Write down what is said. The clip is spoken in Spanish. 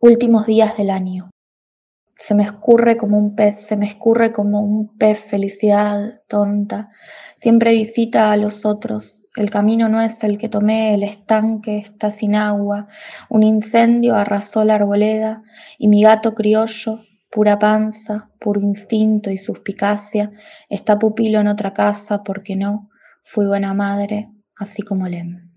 Últimos días del año. Se me escurre como un pez, se me escurre como un pez, felicidad tonta. Siempre visita a los otros. El camino no es el que tomé, el estanque está sin agua. Un incendio arrasó la arboleda y mi gato criollo, pura panza, puro instinto y suspicacia, está pupilo en otra casa porque no, fui buena madre, así como Lem.